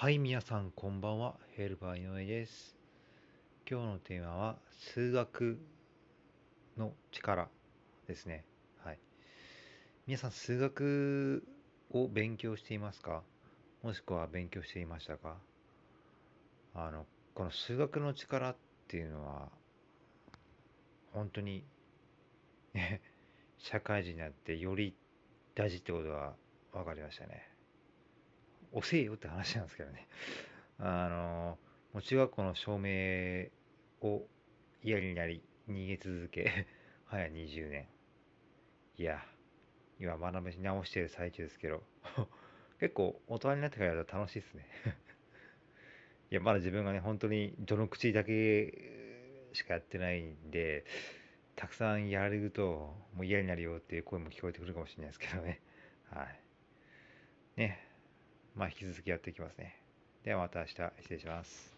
はい、皆さん、こんばんは。ヘルパー井上です。今日のテーマは、数学の力ですね。はい。皆さん、数学を勉強していますか？もしくは勉強していましたか？あの、この数学の力っていうのは、本当に社会人になってより大事ってことが分かりましたね。遅えよって話なんですけどね。あの、もう中学校の証明を嫌になり逃げ続け、早20年。いや、今学び直してる最中ですけど、結構大人になってからやると楽しいですね。いや、まだ自分がね、本当にどの口だけしかやってないんで、たくさんやられるともう嫌になるよっていう声も聞こえてくるかもしれないですけどね。はい。ね。まあ、引き続きやっていきますね。ではまた明日失礼します。